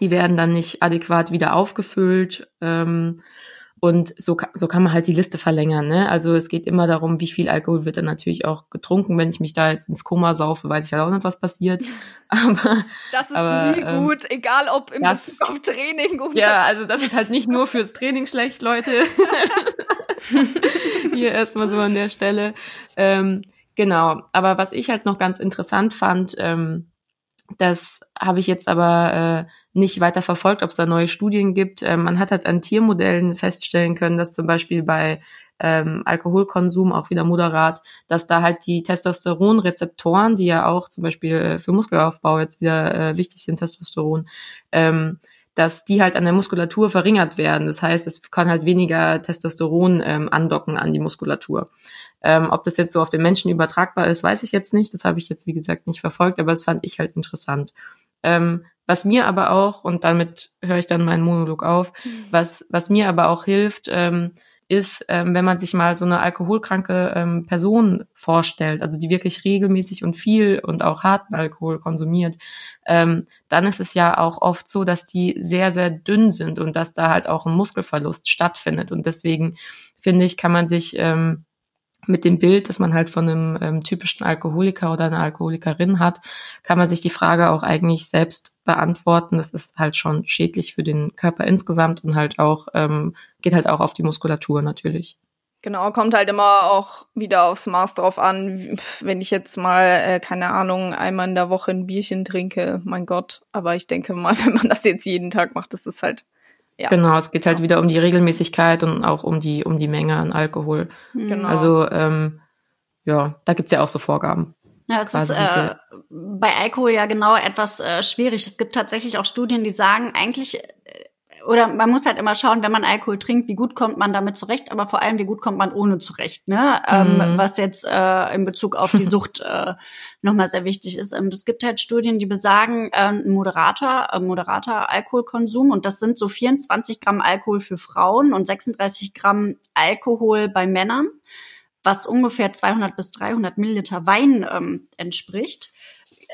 die werden dann nicht adäquat wieder aufgefüllt. Ähm, und so, so kann man halt die Liste verlängern. Ne? Also es geht immer darum, wie viel Alkohol wird dann natürlich auch getrunken. Wenn ich mich da jetzt ins Koma saufe, weiß ich halt auch nicht, was passiert. *laughs* Aber das ist aber, nie ähm, gut, egal ob im das, auf Training oder. Ja, also das ist halt nicht nur fürs Training schlecht, Leute. *laughs* Hier erstmal so an der Stelle. Ähm, genau. Aber was ich halt noch ganz interessant fand, ähm, das habe ich jetzt aber äh, nicht weiter verfolgt, ob es da neue Studien gibt. Ähm, man hat halt an Tiermodellen feststellen können, dass zum Beispiel bei ähm, Alkoholkonsum auch wieder moderat, dass da halt die Testosteronrezeptoren, die ja auch zum Beispiel äh, für Muskelaufbau jetzt wieder äh, wichtig sind, Testosteron, ähm, dass die halt an der Muskulatur verringert werden. Das heißt, es kann halt weniger Testosteron ähm, andocken an die Muskulatur. Ähm, ob das jetzt so auf den Menschen übertragbar ist, weiß ich jetzt nicht. Das habe ich jetzt, wie gesagt, nicht verfolgt, aber das fand ich halt interessant. Ähm, was mir aber auch, und damit höre ich dann meinen Monolog auf, mhm. was, was mir aber auch hilft, ähm, ist, ähm, wenn man sich mal so eine alkoholkranke ähm, Person vorstellt, also die wirklich regelmäßig und viel und auch harten Alkohol konsumiert, ähm, dann ist es ja auch oft so, dass die sehr, sehr dünn sind und dass da halt auch ein Muskelverlust stattfindet. Und deswegen finde ich, kann man sich ähm, mit dem Bild, dass man halt von einem ähm, typischen Alkoholiker oder einer Alkoholikerin hat, kann man sich die Frage auch eigentlich selbst beantworten. Das ist halt schon schädlich für den Körper insgesamt und halt auch, ähm, geht halt auch auf die Muskulatur natürlich. Genau, kommt halt immer auch wieder aufs Maß drauf an. Wenn ich jetzt mal, äh, keine Ahnung, einmal in der Woche ein Bierchen trinke, mein Gott. Aber ich denke mal, *laughs* wenn man das jetzt jeden Tag macht, das ist halt ja. Genau, es geht halt wieder um die Regelmäßigkeit und auch um die, um die Menge an Alkohol. Genau. Also ähm, ja, da gibt's ja auch so Vorgaben. Ja, es ist äh, bei Alkohol ja genau etwas äh, schwierig. Es gibt tatsächlich auch Studien, die sagen, eigentlich äh, oder man muss halt immer schauen, wenn man Alkohol trinkt, wie gut kommt man damit zurecht, aber vor allem, wie gut kommt man ohne zurecht, ne? Ähm, mhm. Ähm, was jetzt äh, in Bezug auf die *laughs* Sucht äh, nochmal sehr wichtig ist. Ähm, es gibt halt Studien, die besagen, äh, ein moderater, äh, moderater Alkoholkonsum, und das sind so 24 Gramm Alkohol für Frauen und 36 Gramm Alkohol bei Männern, was ungefähr 200 bis 300 Milliliter Wein ähm, entspricht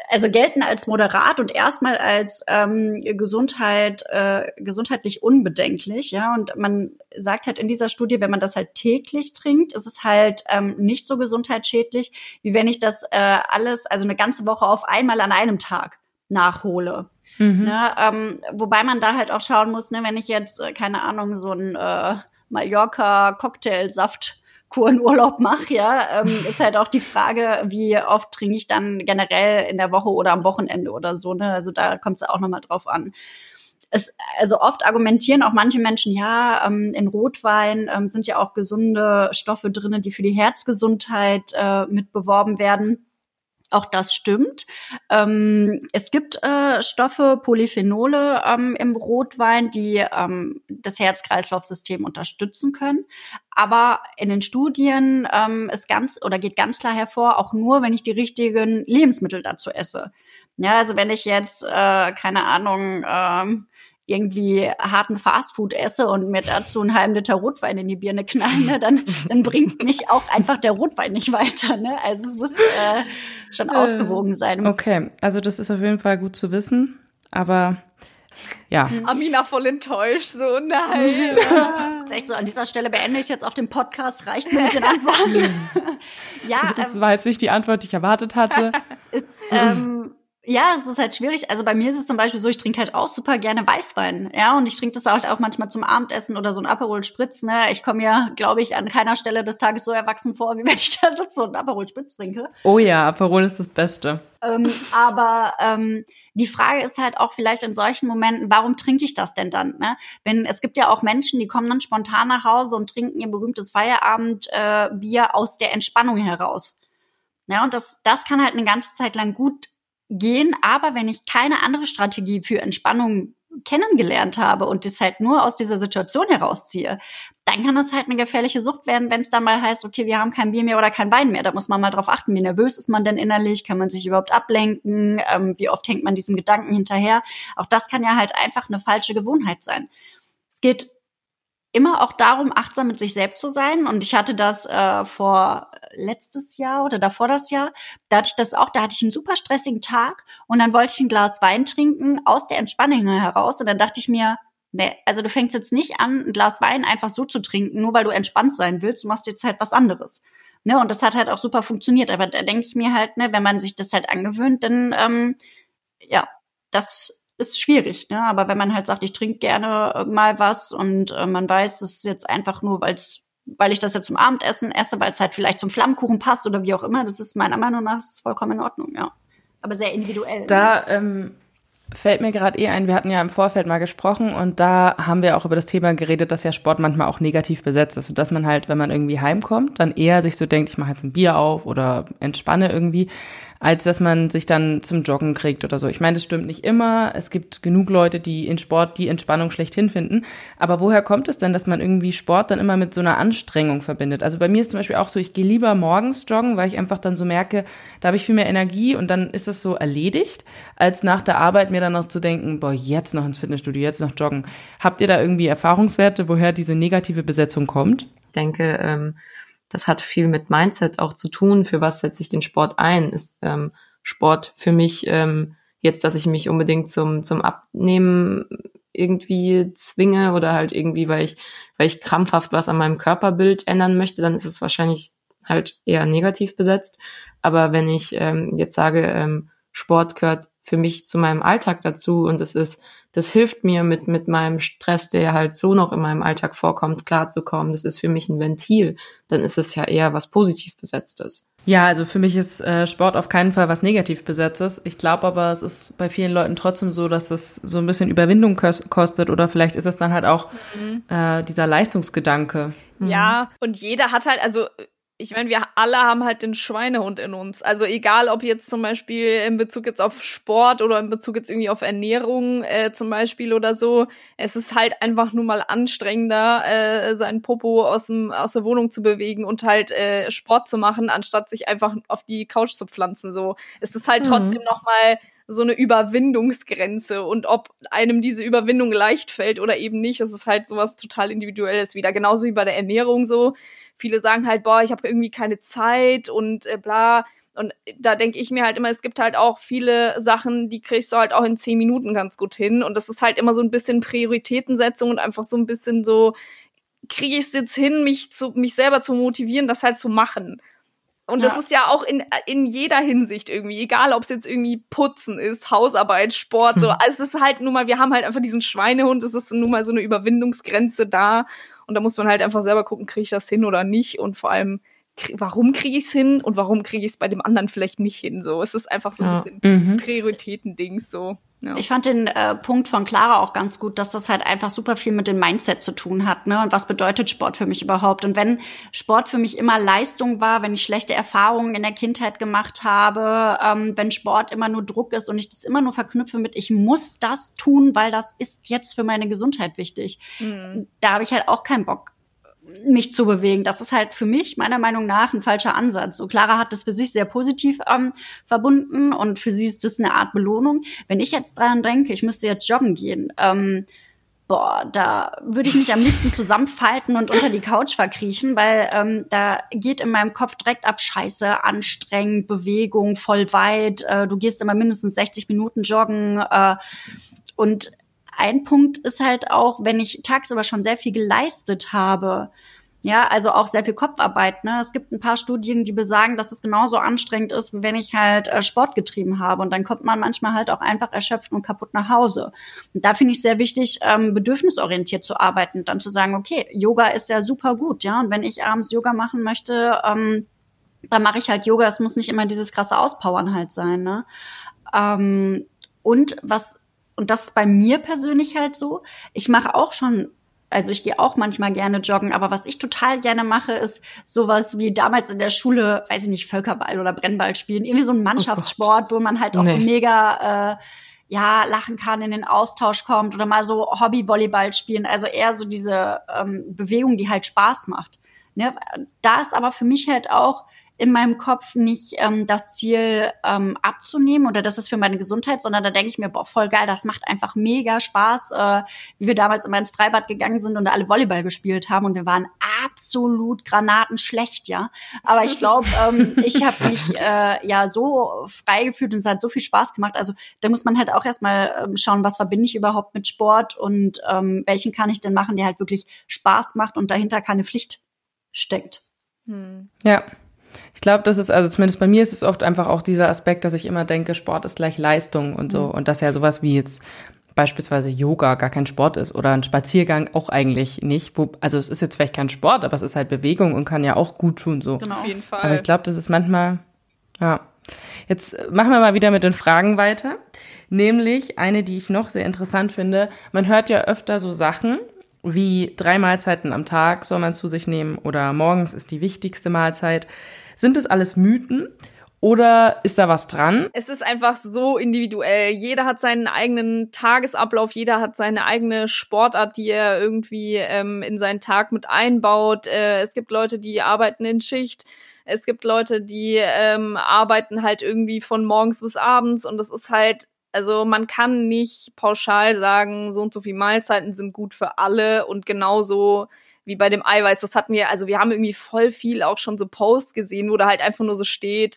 also gelten als moderat und erstmal als ähm, Gesundheit, äh, gesundheitlich unbedenklich, ja. Und man sagt halt in dieser Studie, wenn man das halt täglich trinkt, ist es halt ähm, nicht so gesundheitsschädlich, wie wenn ich das äh, alles, also eine ganze Woche auf einmal an einem Tag nachhole. Mhm. Ne, ähm, wobei man da halt auch schauen muss, ne, wenn ich jetzt, äh, keine Ahnung, so ein äh, Mallorca-Cocktailsaft Kurenurlaub mache, ja, ähm, ist halt auch die Frage, wie oft trinke ich dann generell in der Woche oder am Wochenende oder so, ne? Also da kommt es auch nochmal drauf an. Es, also oft argumentieren auch manche Menschen, ja, ähm, in Rotwein ähm, sind ja auch gesunde Stoffe drinnen, die für die Herzgesundheit äh, mit beworben werden. Auch das stimmt. Ähm, es gibt äh, Stoffe, Polyphenole ähm, im Rotwein, die ähm, das Herz-Kreislauf-System unterstützen können. Aber in den Studien ähm, ist ganz oder geht ganz klar hervor, auch nur, wenn ich die richtigen Lebensmittel dazu esse. Ja, also wenn ich jetzt, äh, keine Ahnung, ähm, irgendwie harten Fastfood esse und mir dazu einen halben Liter Rotwein in die Birne knallen, ne, dann, dann bringt mich auch einfach der Rotwein nicht weiter. Ne? Also es muss äh, schon äh, ausgewogen sein. Okay, also das ist auf jeden Fall gut zu wissen, aber ja. Amina voll enttäuscht, so nein. Ja. ist echt so, an dieser Stelle beende ich jetzt auch den Podcast, reicht mir mit den Antworten. *laughs* ja. Das ähm, war jetzt nicht die Antwort, die ich erwartet hatte. *laughs* Ist, ähm, ja, es ist halt schwierig. Also bei mir ist es zum Beispiel so, ich trinke halt auch super gerne Weißwein. Ja, und ich trinke das halt auch manchmal zum Abendessen oder so ein Aperol Spritz. Ne? Ich komme ja, glaube ich, an keiner Stelle des Tages so erwachsen vor, wie *laughs* wenn ich da sitze und Aperol Spritz trinke. Oh ja, Aperol ist das Beste. Ähm, aber ähm, die Frage ist halt auch vielleicht in solchen Momenten, warum trinke ich das denn dann? Ne? Wenn es gibt ja auch Menschen, die kommen dann spontan nach Hause und trinken ihr berühmtes Feierabendbier äh, aus der Entspannung heraus. Ja, und das, das kann halt eine ganze Zeit lang gut gehen. Aber wenn ich keine andere Strategie für Entspannung kennengelernt habe und das halt nur aus dieser Situation herausziehe, dann kann das halt eine gefährliche Sucht werden, wenn es dann mal heißt, okay, wir haben kein Bier mehr oder kein Wein mehr. Da muss man mal drauf achten, wie nervös ist man denn innerlich, kann man sich überhaupt ablenken, ähm, wie oft hängt man diesem Gedanken hinterher. Auch das kann ja halt einfach eine falsche Gewohnheit sein. Es geht immer auch darum, achtsam mit sich selbst zu sein. Und ich hatte das äh, vor letztes Jahr oder davor das Jahr. Da hatte ich das auch, da hatte ich einen super stressigen Tag und dann wollte ich ein Glas Wein trinken aus der Entspannung heraus. Und dann dachte ich mir, nee, also du fängst jetzt nicht an, ein Glas Wein einfach so zu trinken, nur weil du entspannt sein willst. Du machst jetzt halt was anderes. Ne, und das hat halt auch super funktioniert. Aber da denke ich mir halt, ne, wenn man sich das halt angewöhnt, dann ähm, ja, das ist schwierig, ne? Aber wenn man halt sagt, ich trinke gerne mal was und äh, man weiß, es ist jetzt einfach nur, weil's, weil ich das jetzt zum Abendessen esse, weil es halt vielleicht zum Flammkuchen passt oder wie auch immer, das ist meiner Meinung nach ist vollkommen in Ordnung, ja. Aber sehr individuell. Da ne? ähm, fällt mir gerade eh ein, wir hatten ja im Vorfeld mal gesprochen und da haben wir auch über das Thema geredet, dass ja Sport manchmal auch negativ besetzt ist und dass man halt, wenn man irgendwie heimkommt, dann eher sich so denkt, ich mache jetzt ein Bier auf oder entspanne irgendwie. Als dass man sich dann zum Joggen kriegt oder so. Ich meine, das stimmt nicht immer. Es gibt genug Leute, die in Sport die Entspannung schlechthin finden. Aber woher kommt es denn, dass man irgendwie Sport dann immer mit so einer Anstrengung verbindet? Also bei mir ist zum Beispiel auch so, ich gehe lieber morgens joggen, weil ich einfach dann so merke, da habe ich viel mehr Energie und dann ist es so erledigt, als nach der Arbeit mir dann noch zu denken, boah, jetzt noch ins Fitnessstudio, jetzt noch joggen. Habt ihr da irgendwie Erfahrungswerte, woher diese negative Besetzung kommt? Ich denke, ähm das hat viel mit Mindset auch zu tun. Für was setze ich den Sport ein? Ist ähm, Sport für mich ähm, jetzt, dass ich mich unbedingt zum, zum Abnehmen irgendwie zwinge oder halt irgendwie, weil ich, weil ich krampfhaft was an meinem Körperbild ändern möchte, dann ist es wahrscheinlich halt eher negativ besetzt. Aber wenn ich ähm, jetzt sage, ähm, Sport gehört für mich zu meinem Alltag dazu und es ist, das hilft mir mit, mit meinem Stress, der halt so noch in meinem Alltag vorkommt, klarzukommen. Das ist für mich ein Ventil. Dann ist es ja eher was positiv besetztes. Ja, also für mich ist äh, Sport auf keinen Fall was negativ besetztes. Ich glaube aber, es ist bei vielen Leuten trotzdem so, dass es so ein bisschen Überwindung kostet oder vielleicht ist es dann halt auch mhm. äh, dieser Leistungsgedanke. Ja, und jeder hat halt, also ich meine, wir alle haben halt den Schweinehund in uns. Also egal, ob jetzt zum Beispiel in Bezug jetzt auf Sport oder in Bezug jetzt irgendwie auf Ernährung äh, zum Beispiel oder so, es ist halt einfach nur mal anstrengender, äh, seinen Popo aus, dem, aus der Wohnung zu bewegen und halt äh, Sport zu machen, anstatt sich einfach auf die Couch zu pflanzen. So, es ist halt mhm. trotzdem noch mal so eine Überwindungsgrenze und ob einem diese Überwindung leicht fällt oder eben nicht, das ist halt sowas total individuelles wieder. Genauso wie bei der Ernährung so. Viele sagen halt, boah, ich habe irgendwie keine Zeit und äh, bla. Und da denke ich mir halt immer, es gibt halt auch viele Sachen, die kriegst du halt auch in zehn Minuten ganz gut hin. Und das ist halt immer so ein bisschen Prioritätensetzung und einfach so ein bisschen so, kriege ich es jetzt hin, mich zu, mich selber zu motivieren, das halt zu machen. Und ja. das ist ja auch in, in jeder Hinsicht irgendwie, egal ob es jetzt irgendwie Putzen ist, Hausarbeit, Sport, so. Also es ist halt nun mal, wir haben halt einfach diesen Schweinehund, es ist nun mal so eine Überwindungsgrenze da. Und da muss man halt einfach selber gucken, kriege ich das hin oder nicht. Und vor allem, warum kriege ich es hin und warum kriege ich es bei dem anderen vielleicht nicht hin. So, es ist einfach so ein ja. bisschen mhm. Prioritätendings so. Ja. Ich fand den äh, Punkt von Clara auch ganz gut, dass das halt einfach super viel mit dem Mindset zu tun hat, ne? Und was bedeutet Sport für mich überhaupt? Und wenn Sport für mich immer Leistung war, wenn ich schlechte Erfahrungen in der Kindheit gemacht habe, ähm, wenn Sport immer nur Druck ist und ich das immer nur verknüpfe mit, ich muss das tun, weil das ist jetzt für meine Gesundheit wichtig, mhm. da habe ich halt auch keinen Bock mich zu bewegen. Das ist halt für mich meiner Meinung nach ein falscher Ansatz. So Clara hat das für sich sehr positiv ähm, verbunden und für sie ist das eine Art Belohnung. Wenn ich jetzt dran denke, ich müsste jetzt joggen gehen, ähm, boah, da würde ich mich am liebsten zusammenfalten und unter die Couch verkriechen, weil ähm, da geht in meinem Kopf direkt ab Scheiße, anstrengend, Bewegung, voll weit. Äh, du gehst immer mindestens 60 Minuten joggen äh, und ein Punkt ist halt auch, wenn ich tagsüber schon sehr viel geleistet habe, ja, also auch sehr viel Kopfarbeit. Ne? Es gibt ein paar Studien, die besagen, dass es genauso anstrengend ist, wie wenn ich halt äh, Sport getrieben habe. Und dann kommt man manchmal halt auch einfach erschöpft und kaputt nach Hause. Und da finde ich sehr wichtig, ähm, bedürfnisorientiert zu arbeiten und dann zu sagen, okay, Yoga ist ja super gut, ja. Und wenn ich abends Yoga machen möchte, ähm, dann mache ich halt Yoga. Es muss nicht immer dieses krasse Auspowern halt sein. Ne? Ähm, und was und das ist bei mir persönlich halt so. Ich mache auch schon also ich gehe auch manchmal gerne joggen, aber was ich total gerne mache, ist sowas wie damals in der Schule, weiß ich nicht, Völkerball oder Brennball spielen, irgendwie so ein oh Mannschaftssport, oh wo man halt auch nee. so mega äh, ja lachen kann, in den Austausch kommt oder mal so Hobby-Volleyball spielen, also eher so diese ähm, Bewegung, die halt Spaß macht. Ne? Da ist aber für mich halt auch in meinem Kopf nicht ähm, das Ziel ähm, abzunehmen oder das ist für meine Gesundheit, sondern da denke ich mir, boah, voll geil, das macht einfach mega Spaß, äh, wie wir damals immer ins Freibad gegangen sind und alle Volleyball gespielt haben und wir waren absolut granatenschlecht, ja. Aber ich glaube, *laughs* ähm, ich habe mich äh, ja so frei gefühlt und es hat so viel Spaß gemacht. Also da muss man halt auch erstmal ähm, schauen, was verbinde ich überhaupt mit Sport und ähm, welchen kann ich denn machen, der halt wirklich Spaß macht und dahinter keine Pflicht steckt. Hm. Ja. Ich glaube, das ist, also zumindest bei mir ist es oft einfach auch dieser Aspekt, dass ich immer denke, Sport ist gleich Leistung und so. Mhm. Und dass ja sowas wie jetzt beispielsweise Yoga gar kein Sport ist oder ein Spaziergang auch eigentlich nicht. Wo, also es ist jetzt vielleicht kein Sport, aber es ist halt Bewegung und kann ja auch gut tun so. Genau, auf jeden Fall. Aber ich glaube, das ist manchmal, ja. Jetzt machen wir mal wieder mit den Fragen weiter. Nämlich eine, die ich noch sehr interessant finde. Man hört ja öfter so Sachen, wie drei Mahlzeiten am Tag soll man zu sich nehmen oder morgens ist die wichtigste Mahlzeit. Sind das alles Mythen? Oder ist da was dran? Es ist einfach so individuell. Jeder hat seinen eigenen Tagesablauf, jeder hat seine eigene Sportart, die er irgendwie ähm, in seinen Tag mit einbaut. Äh, es gibt Leute, die arbeiten in Schicht. Es gibt Leute, die ähm, arbeiten halt irgendwie von morgens bis abends und das ist halt also man kann nicht pauschal sagen, so und so viele Mahlzeiten sind gut für alle und genauso wie bei dem Eiweiß. Das hatten wir, also wir haben irgendwie voll viel auch schon so Posts gesehen, wo da halt einfach nur so steht,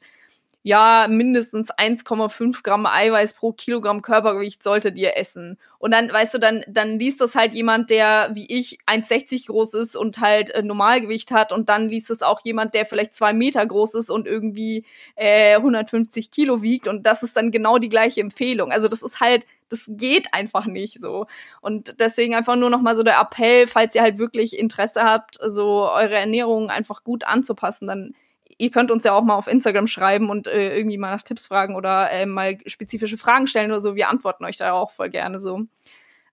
ja, mindestens 1,5 Gramm Eiweiß pro Kilogramm Körpergewicht solltet ihr essen. Und dann, weißt du, dann, dann liest das halt jemand, der wie ich 1,60 groß ist und halt äh, Normalgewicht hat. Und dann liest es auch jemand, der vielleicht zwei Meter groß ist und irgendwie äh, 150 Kilo wiegt. Und das ist dann genau die gleiche Empfehlung. Also das ist halt, das geht einfach nicht so. Und deswegen einfach nur noch mal so der Appell, falls ihr halt wirklich Interesse habt, so eure Ernährung einfach gut anzupassen, dann ihr könnt uns ja auch mal auf Instagram schreiben und äh, irgendwie mal nach Tipps fragen oder äh, mal spezifische Fragen stellen oder so. Wir antworten euch da auch voll gerne so.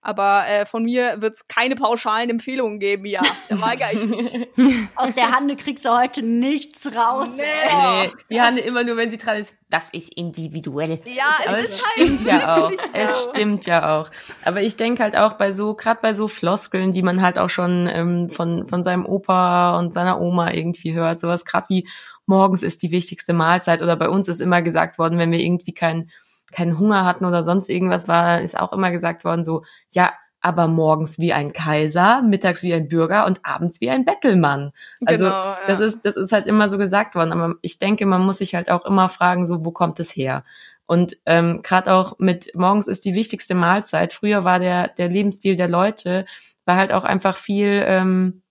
Aber äh, von mir wird es keine pauschalen Empfehlungen geben, ja. Da weigere ich mich. *laughs* Aus der Hande kriegst du heute nichts raus. Nee. nee. Die Hande immer nur, wenn sie dran ist. Das ist individuell. Ja, Aber es, es ist stimmt halt ja auch. wirklich Es so. stimmt ja auch. Aber ich denke halt auch bei so, gerade bei so Floskeln, die man halt auch schon ähm, von, von seinem Opa und seiner Oma irgendwie hört, sowas gerade wie morgens ist die wichtigste Mahlzeit oder bei uns ist immer gesagt worden, wenn wir irgendwie keinen keinen Hunger hatten oder sonst irgendwas war, ist auch immer gesagt worden so, ja, aber morgens wie ein Kaiser, mittags wie ein Bürger und abends wie ein Bettelmann. Also Genau, ja. das ist das ist halt immer so gesagt worden, aber ich denke, man muss sich halt auch immer fragen, so wo kommt es her? Und ähm, gerade auch mit morgens ist die wichtigste Mahlzeit. Früher war der der Lebensstil der Leute war halt auch einfach viel ähm,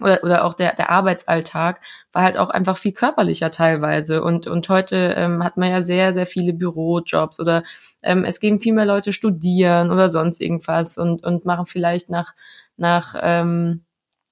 oder, oder auch der, der Arbeitsalltag war halt auch einfach viel körperlicher teilweise. Und, und heute ähm, hat man ja sehr, sehr viele Bürojobs oder ähm, es gehen viel mehr Leute studieren oder sonst irgendwas und, und machen vielleicht nach, nach ähm,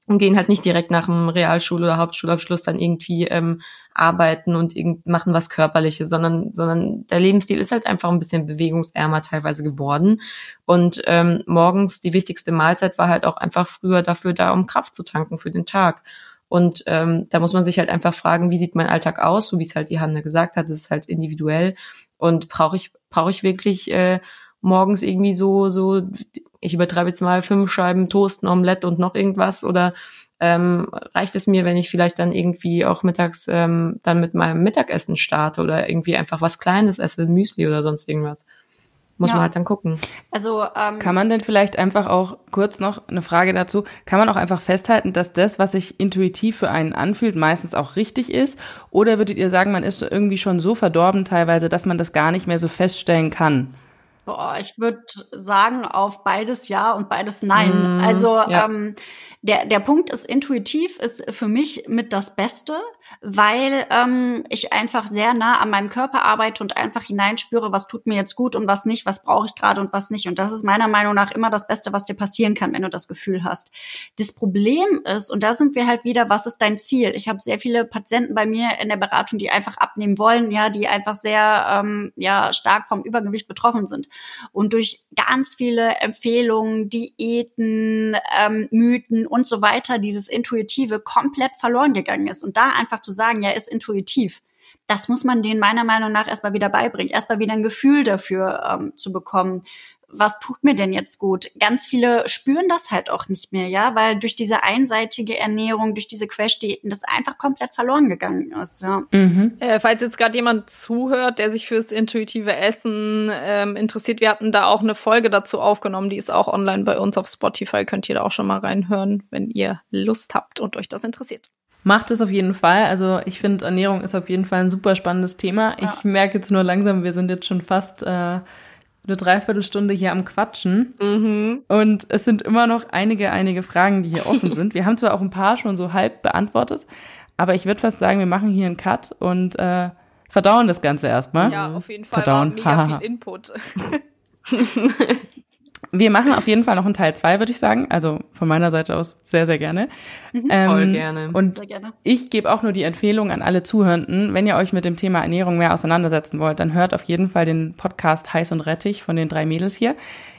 und gehen halt nicht direkt nach dem Realschul- oder Hauptschulabschluss dann irgendwie ähm, arbeiten und irgend machen was Körperliches, sondern, sondern der Lebensstil ist halt einfach ein bisschen bewegungsärmer teilweise geworden. Und ähm, morgens die wichtigste Mahlzeit war halt auch einfach früher dafür da, um Kraft zu tanken für den Tag. Und ähm, da muss man sich halt einfach fragen, wie sieht mein Alltag aus, so wie es halt die Hanne gesagt hat, das ist halt individuell. Und brauche ich, brauche ich wirklich äh, morgens irgendwie so, so, ich übertreibe jetzt mal fünf Scheiben Toast, ein Omelette und noch irgendwas oder ähm, reicht es mir, wenn ich vielleicht dann irgendwie auch mittags ähm, dann mit meinem Mittagessen starte oder irgendwie einfach was Kleines esse, Müsli oder sonst irgendwas. Muss Ja. man halt dann gucken. Also ähm, Kann man denn vielleicht einfach auch kurz noch eine Frage dazu, kann man auch einfach festhalten, dass das, was sich intuitiv für einen anfühlt, meistens auch richtig ist? Oder würdet ihr sagen, man ist irgendwie schon so verdorben teilweise, dass man das gar nicht mehr so feststellen kann? Boah, ich würde sagen, auf beides ja und beides nein. Mm, also ja. ähm, der, der Punkt ist, intuitiv ist für mich mit das Beste, weil ähm, ich einfach sehr nah an meinem Körper arbeite und einfach hineinspüre, was tut mir jetzt gut und was nicht, was brauche ich gerade und was nicht. Und das ist meiner Meinung nach immer das Beste, was dir passieren kann, wenn du das Gefühl hast. Das Problem ist, und da sind wir halt wieder, was ist dein Ziel? Ich habe sehr viele Patienten bei mir in der Beratung, die einfach abnehmen wollen, ja, die einfach sehr ähm, ja stark vom Übergewicht betroffen sind und durch ganz viele Empfehlungen, Diäten, ähm, Mythen und so weiter dieses Intuitive komplett verloren gegangen ist. Und da einfach zu sagen, ja, ist intuitiv. Das muss man denen meiner Meinung nach erstmal wieder beibringen, erstmal wieder ein Gefühl dafür ähm, zu bekommen. Was tut mir denn jetzt gut? Ganz viele spüren das halt auch nicht mehr, ja, weil durch diese einseitige Ernährung, durch diese Crash-Diäten, das einfach komplett verloren gegangen ist, ja. Mhm. Äh, falls jetzt gerade jemand zuhört, der sich fürs intuitive Essen ähm, interessiert, wir hatten da auch eine Folge dazu aufgenommen, die ist auch online bei uns auf Spotify, könnt ihr da auch schon mal reinhören, wenn ihr Lust habt und euch das interessiert. Macht es auf jeden Fall. Also ich finde, Ernährung ist auf jeden Fall ein super spannendes Thema. Ja. Ich merke jetzt nur langsam, wir sind jetzt schon fast äh, eine Dreiviertelstunde hier am Quatschen. Mhm. Und es sind immer noch einige, einige Fragen, die hier offen *laughs* sind. Wir haben zwar auch ein paar schon so halb beantwortet, aber ich würde fast sagen, wir machen hier einen Cut und äh, verdauen das Ganze erstmal. Ja, auf jeden Fall Verdauen. war mega viel Input. *laughs* Wir machen auf jeden Fall noch einen Teil zwei, würde ich sagen. Also von meiner Seite aus sehr, sehr gerne. Ähm, Voll gerne. Und Sehr gerne. ich gebe auch nur die Empfehlung an alle Zuhörenden, wenn ihr euch mit dem Thema Ernährung mehr auseinandersetzen wollt, dann hört auf jeden Fall den Podcast Heiß und Rettich von den drei Mädels hier.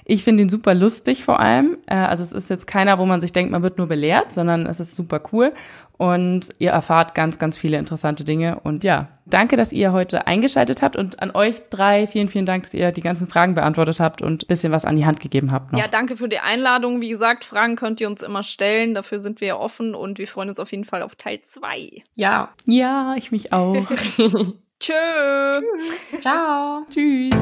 Ich finde ihn super lustig vor allem. Äh, also es ist jetzt keiner, wo man sich denkt, man wird nur belehrt, sondern es ist super cool und ihr erfahrt ganz, ganz viele interessante Dinge. Und ja, danke, dass ihr heute eingeschaltet habt und an euch drei vielen, vielen Dank, dass ihr die ganzen Fragen beantwortet habt und ein bisschen was an die Hand gegeben habt. Noch. Ja, danke für die Einladung. Wie gesagt, Fragen könnt ihr uns immer stellen. Dafür sind wir ja offen und wir freuen uns auf jeden Fall auf Teil zwei. Ja. Ja, ich mich auch. *laughs* Tschö. Tschüss. Ciao. Tschüss.